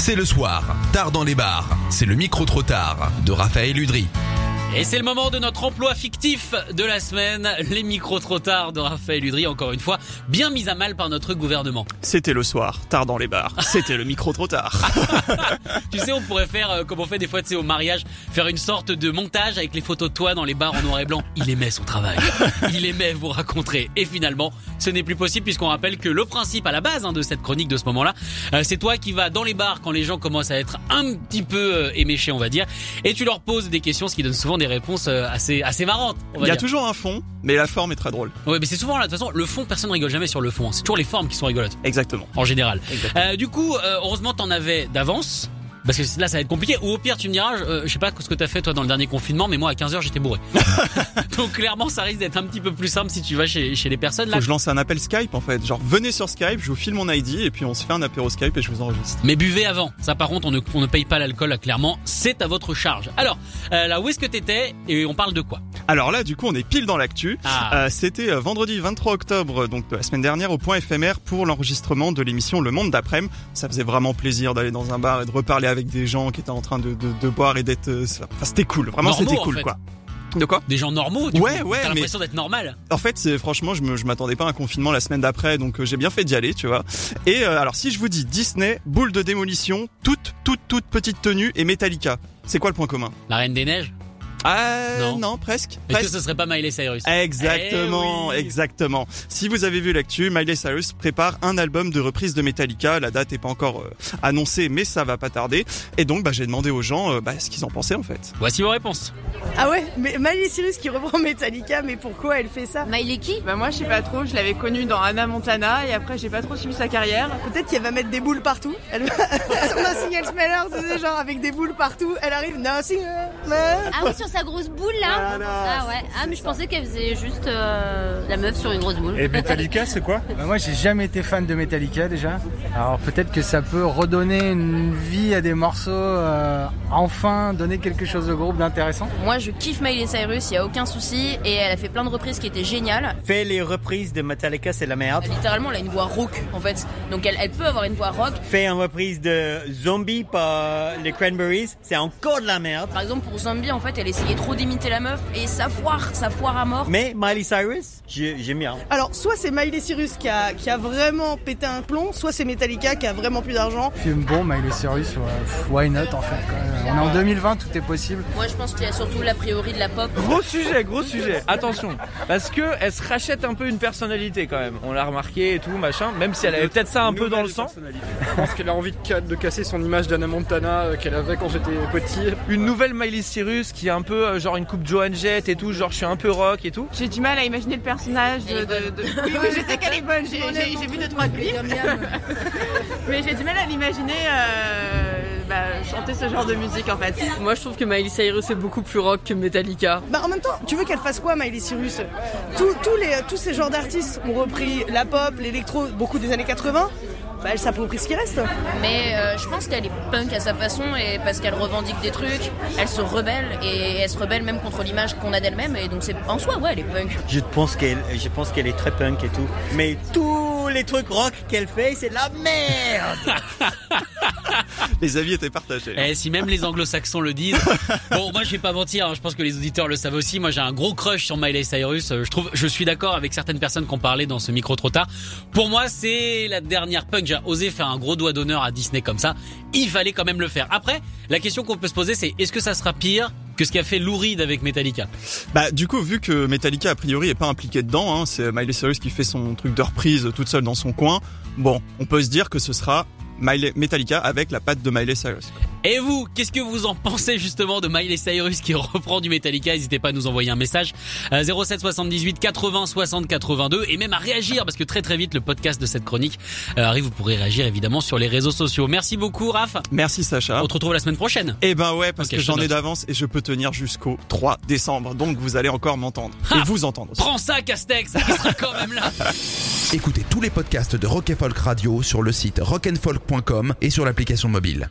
C'est le soir, tard dans les bars. C'est le micro trop tard de Raphaël Udry. Et c'est le moment de notre emploi fictif de la semaine, les micros trop tard de Raphaël Udry, encore une fois, bien mis à mal par notre gouvernement. C'était le soir, tard dans les bars. C'était le micro trop tard. Tu sais, on pourrait faire, euh, comme on fait des fois, tu sais, au mariage, faire une sorte de montage avec les photos de toi dans les bars en noir et blanc. Il aimait son travail. Il aimait vous raconter. Et finalement, ce n'est plus possible puisqu'on rappelle que le principe à la base hein, de cette chronique de ce moment-là, euh, c'est toi qui vas dans les bars quand les gens commencent à être un petit peu euh, éméchés, on va dire, et tu leur poses des questions, ce qui donne souvent des réponses euh, assez, assez marrantes. On va Il y a dire. toujours un fond, mais la forme est très drôle. Ouais, mais c'est souvent là. De toute façon, le fond, personne rigole jamais sur le fond. C'est toujours les formes qui sont rigolotes, Exactement. en général. Euh, du coup, euh, heureusement, t'en avais d'avance. Parce que là, ça va être compliqué. Ou au pire, tu me diras, euh, je sais pas ce que t'as fait toi dans le dernier confinement, mais moi à 15h j'étais bourré. Donc clairement, ça risque d'être un petit peu plus simple si tu vas chez, chez les personnes Faut là. que je lance un appel Skype en fait. Genre venez sur Skype, je vous file mon ID et puis on se fait un apéro Skype et je vous enregistre. Mais buvez avant. Ça, par contre, on ne, on ne paye pas l'alcool. là, Clairement, c'est à votre charge. Alors, euh, là, où est-ce que t'étais et on parle de quoi? Alors là, du coup, on est pile dans l'actu. Ah. Euh, C'était euh, vendredi 23 octobre, donc de la semaine dernière, au point éphémère pour l'enregistrement de l'émission Le Monde d'après-midi. Ça faisait vraiment plaisir d'aller dans un bar et de reparler avec des gens qui étaient en train de, de, de boire et d'être. euh, Enfin, c'était cool. Vraiment, c'était en cool, fait. quoi. De quoi? Des gens normaux. Du Ouais, coup. ouais, T'as l'impression d'être normal. En fait, c'est franchement, je me, je m'attendais pas à un confinement la semaine d'après, donc euh, j'ai bien fait d'y aller, tu vois. Et euh, alors, si je vous dis Disney, boule de démolition, toute, toute, toute petite tenue et Metallica, c'est quoi le point commun? La Reine des Neiges. Ah Non. non, presque. Est-ce presque. que ce serait pas Miley Cyrus Exactement, Eh oui. exactement. Si vous avez vu l'actu, Miley Cyrus prépare un album de reprise de Metallica. La date est pas encore euh, annoncée, mais ça va pas tarder. Et donc, bah, j'ai demandé aux gens euh, bah, ce qu'ils en pensaient en fait. Voici vos réponses. Ah ouais, mais Miley Cyrus qui reprend Metallica, mais pourquoi elle fait ça? Miley qui? Bah moi je sais pas trop, je l'avais connue dans Anna Montana et après j'ai pas trop suivi sa carrière. Peut-être qu'elle va mettre des boules partout. Elle va... Son Nothing Else Matters, tu sais, genre avec des boules partout. Elle arrive, Nothing. Ah oui, sur sa grosse boule là Ah ouais, ah mais je pensais qu'elle faisait juste euh, la meuf sur une grosse boule. Et Metallica, c'est quoi Bah, Moi, j'ai jamais été fan de Metallica déjà. Alors peut-être que ça peut redonner une vie à des morceaux, euh, enfin donner quelque chose au groupe d'intéressant. Moi je kiffe Miley Cyrus, y a aucun souci, et elle a fait plein de reprises qui étaient géniales. Fait les reprises de Metallica, c'est la merde. Littéralement, elle a une voix rock en fait, donc elle, elle peut avoir une voix rock. Fait une reprise de Zombie par les Cranberries, c'est encore de la merde. Par exemple pour Zombie, en fait, elle essayait trop d'imiter la meuf et ça foire, ça foire à mort. Mais Miley Cyrus, j'ai- j'aime bien. Alors, soit c'est Miley Cyrus qui a, qui a vraiment pété un plomb, soit c'est Metallica qui a vraiment plus d'argent. Film bon, Miley Cyrus, why not en fait. On est en 2020, tout est possible. Moi je pense qu'il y a surtout l'a priori de la pop. Gros sujet, gros sujet. Attention, parce que elle se rachète un peu une personnalité quand même. On l'a remarqué et tout, machin. Même si elle avait peut-être ça un peu dans le sang. Je pense qu'elle a envie de, de casser son image d'Anna Montana euh, qu'elle avait quand j'étais petit. Une nouvelle Miley Cyrus qui est un peu euh, genre une coupe Joan Jett et tout, genre je suis un peu rock et tout. J'ai du mal à imaginer le personnage de... Oui, oui, je sais qu'elle est bonne, j'ai vu deux trois clips. Mais j'ai du mal à l'imaginer euh, bah, chanter ce genre de musique en fait. Moi je trouve que Miley Cyrus est beaucoup plus rock que Metallica. Bah en même temps, tu veux qu'elle fasse quoi Miley Cyrus? Tous, tous, les, tous ces genres d'artistes ont repris la pop, l'électro, beaucoup des années 80. Bah elle s'approprie ce qui reste. Mais euh, je pense qu'elle est punk à sa façon et parce qu'elle revendique des trucs, elle se rebelle et elle se rebelle même contre l'image qu'on a d'elle-même et donc c'est en soi ouais elle est punk. Je pense qu'elle, je pense qu'elle est très punk et tout. Mais tous les trucs rock qu'elle fait, c'est de la merde. Les avis étaient partagés. Eh, si même les anglo-saxons le disent. Bon, moi je vais pas mentir, hein, je pense que les auditeurs le savent aussi. Moi j'ai un gros crush sur Miley Cyrus. Euh, Je trouve, je suis d'accord avec certaines personnes qui ont parlé dans ce micro trop tard. Pour moi, c'est la dernière punk. J'ai osé faire un gros doigt d'honneur à Disney comme ça. Il fallait quand même le faire. Après, la question qu'on peut se poser, c'est est-ce que ça sera pire que ce qu'a fait Lou Reed avec Metallica Bah du coup vu que Metallica a priori est pas impliqué dedans, hein, c'est Miley Cyrus qui fait son truc de reprise toute seule dans son coin. Bon, on peut se dire que ce sera Miley- Metallica avec la patte de Miley Cyrus. Et vous, qu'est-ce que vous en pensez justement de Miley Cyrus qui reprend du Metallica? N'hésitez pas à nous envoyer un message euh, 07 78 80 60 82 et même à réagir parce que très très vite le podcast de cette chronique euh, arrive. Vous pourrez réagir évidemment sur les réseaux sociaux. Merci beaucoup Raph. Merci Sacha. On te retrouve la semaine prochaine. Eh ben ouais, parce que je j'en ai d'avance et je peux tenir jusqu'au 3 décembre. Donc vous allez encore m'entendre. Et vous entendre aussi. Prends ça Castex, il sera quand même là. Écoutez tous les podcasts de Rock and Folk Radio sur le site rockandfolk.com et sur l'application mobile.